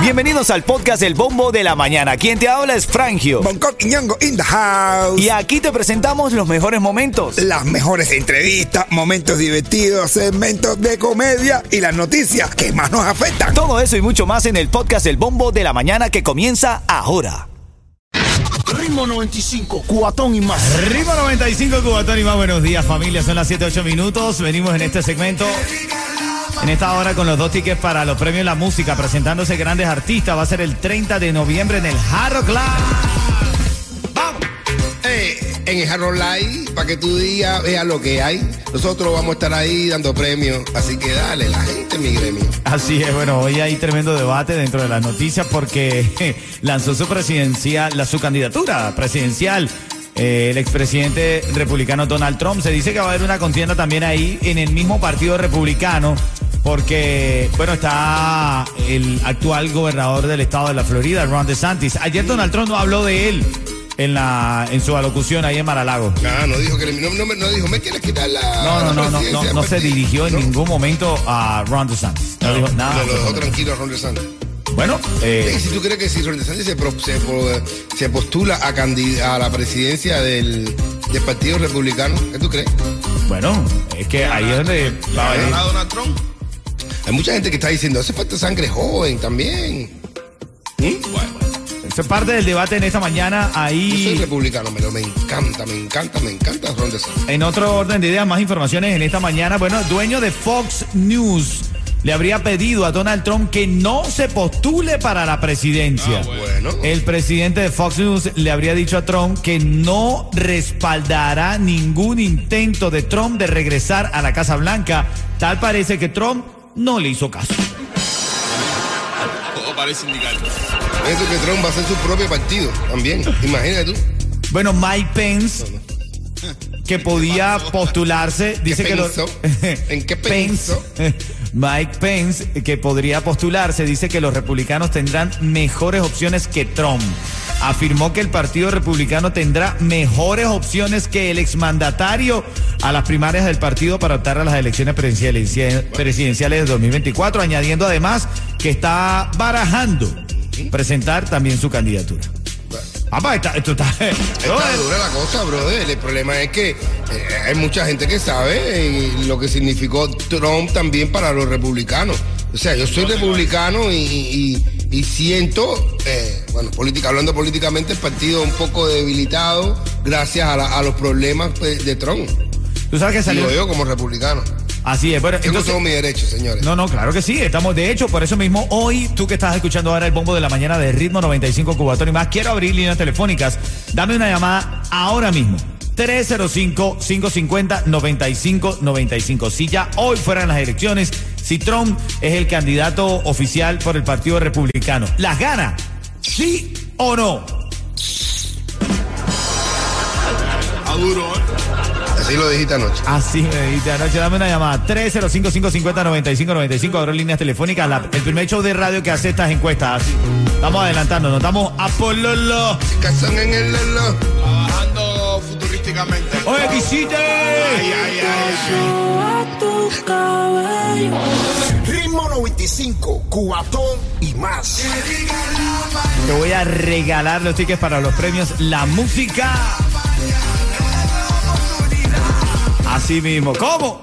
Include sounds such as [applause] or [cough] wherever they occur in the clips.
Bienvenidos al podcast El Bombo de la Mañana. Quien te habla es Frangio. Bangkok y Ñongo in the house. Y aquí te presentamos los mejores momentos. Las mejores entrevistas, momentos divertidos, segmentos de comedia y las noticias que más nos afectan. Todo eso y mucho más en el podcast El Bombo de la Mañana que comienza ahora. Ritmo 95, cuatón y más. Ritmo 95, Cubatón y más. Buenos días, familia. Son las 7, 8 minutos. Venimos en este segmento. En esta hora con los dos tickets para los premios La Música, presentándose grandes artistas. Va a ser el 30 de noviembre en el Jarro Club. ¡Vamos! Eh, en el Jarro Live, para que tu día vea lo que hay. Nosotros vamos a estar ahí dando premios. Así que dale, la gente, mi gremio. Así es, bueno, hoy hay tremendo debate dentro de las noticias porque lanzó su presidencial, la, su candidatura presidencial. eh, el expresidente republicano Donald Trump. Se dice que va a haber una contienda también ahí en el mismo partido republicano. Porque, bueno, está el actual gobernador del estado de la Florida, Ron DeSantis. Ayer Donald Trump no habló de él en la en su alocución ahí en Maralago. Ah, no dijo que le- no, no, no dijo, me quieres quitar la. No, no, la no, no, no, no se partido?" dirigió en ¿No? ningún momento a Ron DeSantis. No dijo nada. Lo, lo dejó tranquilo a Ron DeSantis. Bueno, eh, si tú crees que si Ron DeSantis se, pro- se, pro- se postula a, candid- a la presidencia del, del Partido Republicano, ¿qué tú crees? bueno, es que ahí es donde va. ¿A Donald Trump? Hay mucha gente que está diciendo, hace falta sangre joven también. ¿Mm? Eso es parte del debate en esta mañana. Yo soy Ahí, republicano, pero me encanta, me encanta, me encanta Ron DeSantis. en otro orden de ideas, más informaciones en esta mañana. Bueno, el dueño de Fox News le habría pedido a Donald Trump que no se postule para la presidencia. Bueno. El presidente de Fox News le habría dicho a Trump que no respaldará ningún intento de Trump de regresar a la Casa Blanca. Tal parece que Trump no le hizo caso. Todo parece indicar. Eso que Trump va a hacer su propio partido también. Imagínate tú. Bueno, Mike Pence, que [laughs] podía postularse, dice que lo- pensó? ¿En qué [laughs] pensó? [laughs] Mike Pence, que podría postularse, dice que los republicanos tendrán mejores opciones que Trump. Afirmó que el Partido Republicano tendrá mejores opciones que el exmandatario a las primarias del partido para optar a las elecciones presidenciales presidenciales de 2024, añadiendo además que está barajando presentar también su candidatura. Papá, está- esto está... [laughs] Está dura la cosa, brother. El problema es que eh, hay mucha gente que sabe eh, lo que significó Trump también para los republicanos. O sea, yo soy republicano y, y- y siento, eh, bueno, política, hablando políticamente, el partido un poco debilitado gracias a, la- a los problemas pues, de Trump. Tú sabes que salió... Yo como republicano. Así es, bueno, entonces... todos mis derechos, señores. No, no, claro que sí, estamos de hecho, por eso mismo hoy, tú que estás escuchando ahora el bombo de la mañana de Ritmo 95 Cubatón y más, quiero abrir líneas telefónicas, dame una llamada ahora mismo. 305-550-9595. Si ya hoy fueran las elecciones, si Trump es el candidato oficial por el Partido Republicano, ¿las gana? ¿Sí o no? A duro, ¿eh? Así lo dijiste anoche. Así me dijiste anoche, dame una llamada. 305-550-9595. Abro líneas telefónicas. La- el primer show de radio que hace estas encuestas. Así. Estamos adelantando, nos estamos a Pololo. En el. Trabajando futurísticamente. Oye, visite. Ay, ay, ay, Ritmo 95, cuatón y más. Te voy a regalar los tickets para los premios La Música. Así mismo. ¿Cómo?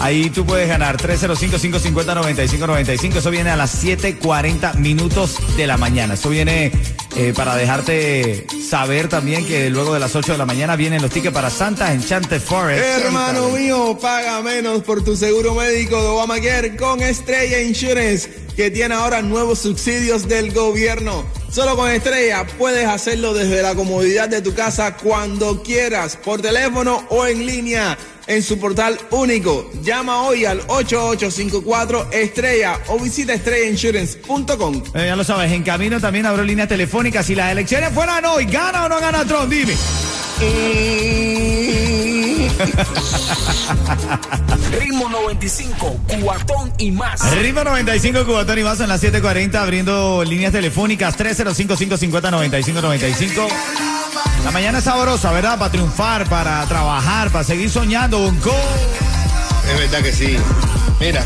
Ahí tú puedes ganar 305-550-9595. Eso viene a las 7:40 minutos de la mañana. Eso viene eh, para dejarte saber también que luego de las 8 de la mañana vienen los tickets para Santa Enchanted Forest. Hermano mío, paga menos por tu seguro médico de Obamacare con Estrella Insurance, que tiene ahora nuevos subsidios del gobierno. Solo con Estrella puedes hacerlo desde la comodidad de tu casa cuando quieras, por teléfono o en línea, en su portal único. Llama hoy al 8854 Estrella o visita estrellainsurance.com. Eh, ya lo sabes, en camino también abro líneas telefónicas. Si las elecciones fueran hoy, ¿gana o no gana Trump? Dime. [laughs] Ritmo 95, cuatón y más. Ritmo 95 Cubatón y más en las 7:40 abriendo líneas telefónicas 305-550-9595. La mañana es sabrosa, ¿verdad? Para triunfar, para trabajar, para seguir soñando. Bonco. Es verdad que sí. Mira,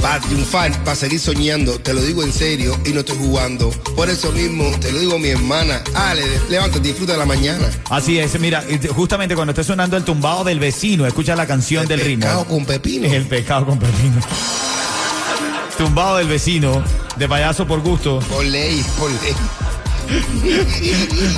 para triunfar, para seguir soñando. Te lo digo en serio y no estoy jugando. Por eso mismo te lo digo a mi hermana. Ale, levántate, disfruta de la mañana. Así es, mira, justamente cuando esté sonando el tumbado del vecino, escucha la canción del ritmo. Pescado con pepino. El pescado con pepino. tumbado del vecino, de payaso por gusto. Por ley, por ley.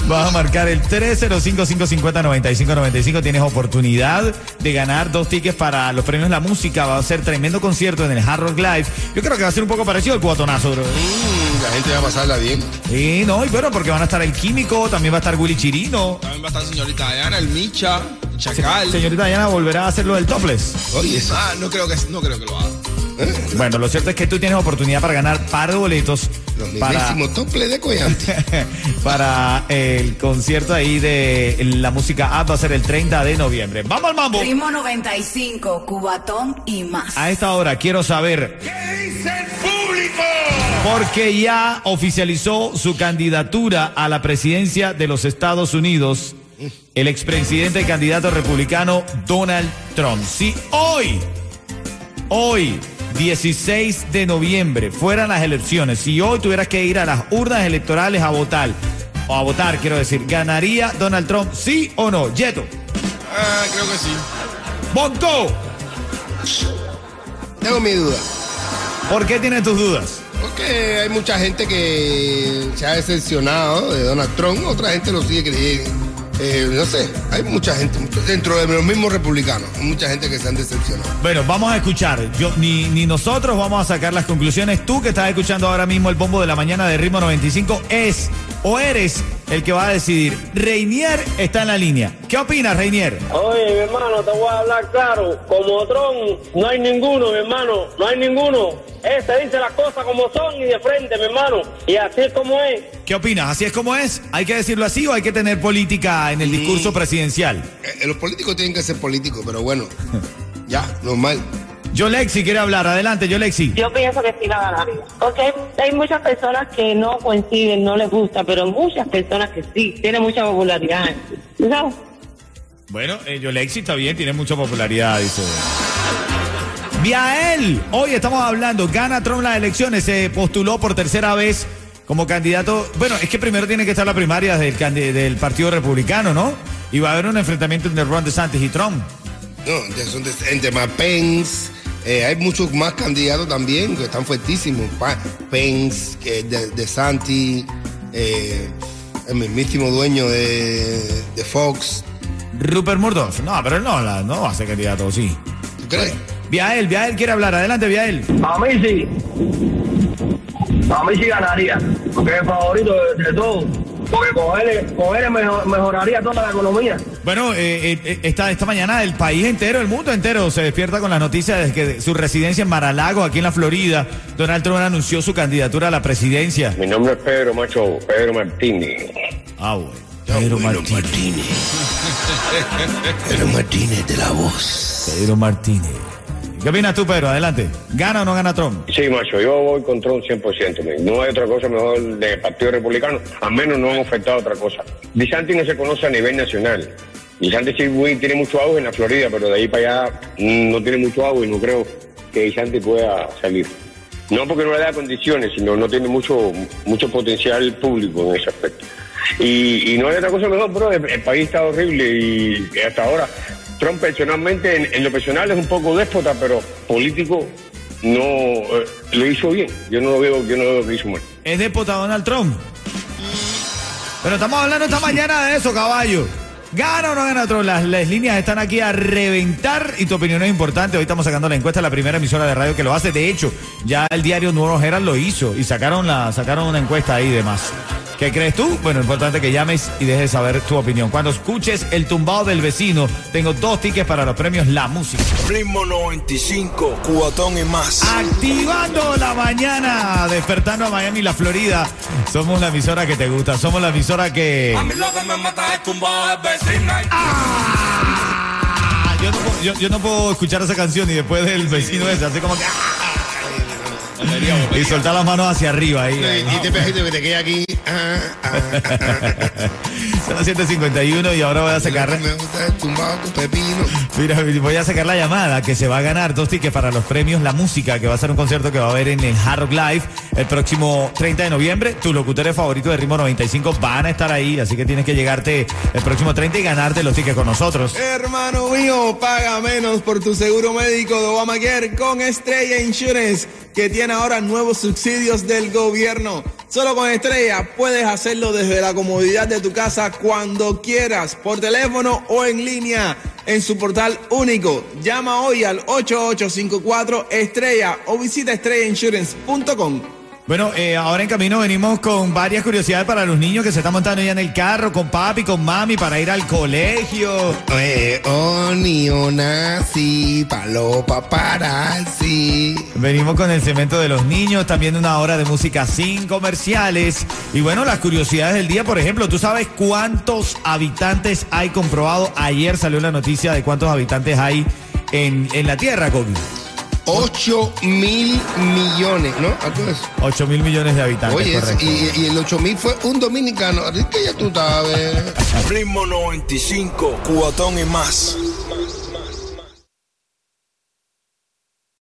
Vas a marcar el 305-550-9595. Tienes oportunidad de ganar dos tickets para los premios La Música. Va a ser tremendo concierto en el Hard Rock Live. Yo creo que va a ser un poco parecido al cuatonazo, bro. Mm, la gente va a pasarla bien. Sí, no, y bueno, porque van a estar el Químico, también va a estar Willy Chirino. También va a estar señorita Diana, el Micha, el Chacal. Señorita Diana volverá a hacer lo del topless. Oye, eso. Ah, no creo que, no creo que lo haga. Bueno, lo cierto es que tú tienes oportunidad para ganar par de boletos para, toples de Coyante. [laughs] para el concierto ahí de la música app. Va a ser el 30 de noviembre. ¡Vamos al mambo! Ritmo 95, Cubatón y más. A esta hora quiero saber. ¿Qué dice el público? Porque ya oficializó su candidatura a la presidencia de los Estados Unidos el expresidente y candidato republicano Donald Trump. Si hoy, hoy, 16 de noviembre, fueran las elecciones, si hoy tuvieras que ir a las urnas electorales a votar, o a votar, quiero decir, ¿ganaría Donald Trump, sí o no? Yeto, Ah, creo que sí. Bonco, Tengo mi duda. ¿por qué tienes tus dudas? Porque hay mucha gente que se ha decepcionado de Donald Trump, otra gente lo sigue creyendo. Eh, no sé, hay mucha gente, dentro de los mismos republicanos, hay mucha gente que se han decepcionado. Bueno, vamos a escuchar. Yo, ni, ni nosotros vamos a sacar las conclusiones. Tú que estás escuchando ahora mismo el bombo de la mañana de Ritmo 95 es o eres el que va a decidir. Reinier está en la línea. ¿Qué opinas, Reinier? Oye, mi hermano, te voy a hablar claro. Como Tron, no hay ninguno, mi hermano. No hay ninguno. Ese dice las cosas como son y de frente, mi hermano. Y así es como es. ¿Qué opinas? ¿Así es como es? ¿Hay que decirlo así o hay que tener política en el discurso presidencial? Eh, los políticos tienen que ser políticos, pero bueno, ya, normal. Yo Lexi quiere hablar. Adelante, yo Lexi. Yo pienso que sí la ganaría. Porque hay, hay muchas personas que no coinciden, no les gusta, pero muchas personas que sí, tiene mucha popularidad. ¿Tú ¿Sabes? Bueno, eh, yo Lexi está bien, tiene mucha popularidad, dice. Viael, hoy estamos hablando, gana Trump las elecciones, se postuló por tercera vez como candidato. Bueno, es que primero tiene que estar la primaria del, Partido Republicano, ¿no? Y va a haber un enfrentamiento entre Ron DeSantis y Trump. No, ya son entre más Pence, eh, hay muchos más candidatos también que están fuertísimos. Pa- Pence, eh, de, de Santi, eh, el mismísimo dueño de, de Fox. Rupert Murdoch, no, pero él no, la- no va a ser candidato, sí. ¿Tú crees? Viael, Viael quiere hablar, adelante Viael. A mí sí. A mí sí ganaría. Porque es el favorito de, de todos. Porque con él, con él mejor- mejoraría toda la economía. Bueno, eh, eh, esta, esta mañana el país entero, el mundo entero se despierta con las noticias de que su residencia en Maralago, aquí en la Florida, Donald Trump anunció su candidatura a la presidencia. Mi nombre es Pedro Macho, Pedro Martínez. Ah, bueno. Pedro Martínez. Pero Martínez de la voz. Pedro Martínez. [laughs] ¿Qué opinas tú, Pedro? Adelante. ¿Gana o no gana Trump? Sí, macho, yo voy con Trump 100%. men. No hay otra cosa mejor del Partido Republicano. Al menos no han ofertado otra cosa. Disanti no se conoce a nivel nacional. Disanti sí tiene mucho auge en la Florida, pero de ahí para allá mm, no tiene mucho auge y no creo que Disanti pueda salir. No porque no le da condiciones, sino no tiene mucho mucho potencial público en ese aspecto. Y, y no hay otra cosa mejor, bro. El, el país está horrible y hasta ahora Trump personalmente, en, lo personal es un poco déspota, pero político no eh, lo hizo bien. Yo no lo veo, yo no lo veo que hizo mal. ¿Es dépota Donald Trump? Pero estamos hablando esta mañana de eso, caballo. ¿Gana o no gana Trump? Las, las líneas están aquí a reventar y tu opinión es importante. Hoy estamos sacando la encuesta, la primera emisora de radio que lo hace. De hecho, ya el diario Nuevo Herald lo hizo y sacaron, la, sacaron una encuesta ahí y demás. ¿Qué crees tú? Bueno, importante que llames y dejes saber tu opinión. Cuando escuches el tumbado del vecino, tengo dos tickets para los premios La Música. Ritmo 95, cuatón y más. Activando la mañana, despertando a Miami, la Florida. Somos la emisora que te gusta, somos la emisora que. lo que me mata es tumbado del vecino. ¡Ah! Yo no, puedo, yo, yo no puedo escuchar esa canción y después del vecino ese, así como que. ¡ah! Y soltar las manos hacia arriba ahí. ahí. Y te pegas que te queda aquí. ah, ah, ah, ah. [laughs] Son las 7.51 y ahora voy a sacar... Me gusta el tumbado con pepino. Mira, voy a sacar la llamada que se va a ganar dos tickets para los premios La Música, que va a ser un concierto que va a haber en el Hard Rock Live el próximo 30 de noviembre. Tus locutores favoritos de Ritmo 95 van a estar ahí, así que tienes que llegarte el próximo 30 y ganarte los tickets con nosotros. Hermano mío, paga menos por tu seguro médico de Obamacare con Estrella Insurance, que tiene ahora nuevos subsidios del gobierno. Solo con Estrella puedes hacerlo desde la comodidad de tu casa cuando quieras, por teléfono o en línea, en su portal único. Llama hoy al 8854 Estrella o visita estrellainsurance.com. Bueno, eh, ahora en camino venimos con varias curiosidades para los niños que se están montando ya en el carro con papi, con mami para ir al colegio. Eh, oni, onasi, palo paparazzi. Venimos con el cemento de los niños, también una hora de música sin comerciales. Y bueno, las curiosidades del día, por ejemplo, ¿tú sabes cuántos habitantes hay comprobado? Ayer salió la noticia de cuántos habitantes hay en, en la Tierra, Kobe. 8 mil millones, ¿no? ¿Algo de eso? 8 mil millones de habitantes, Oye, correcto. y, y el 8 mil fue un dominicano. Así que ya tú sabes. Ritmo 95, cuatón y más.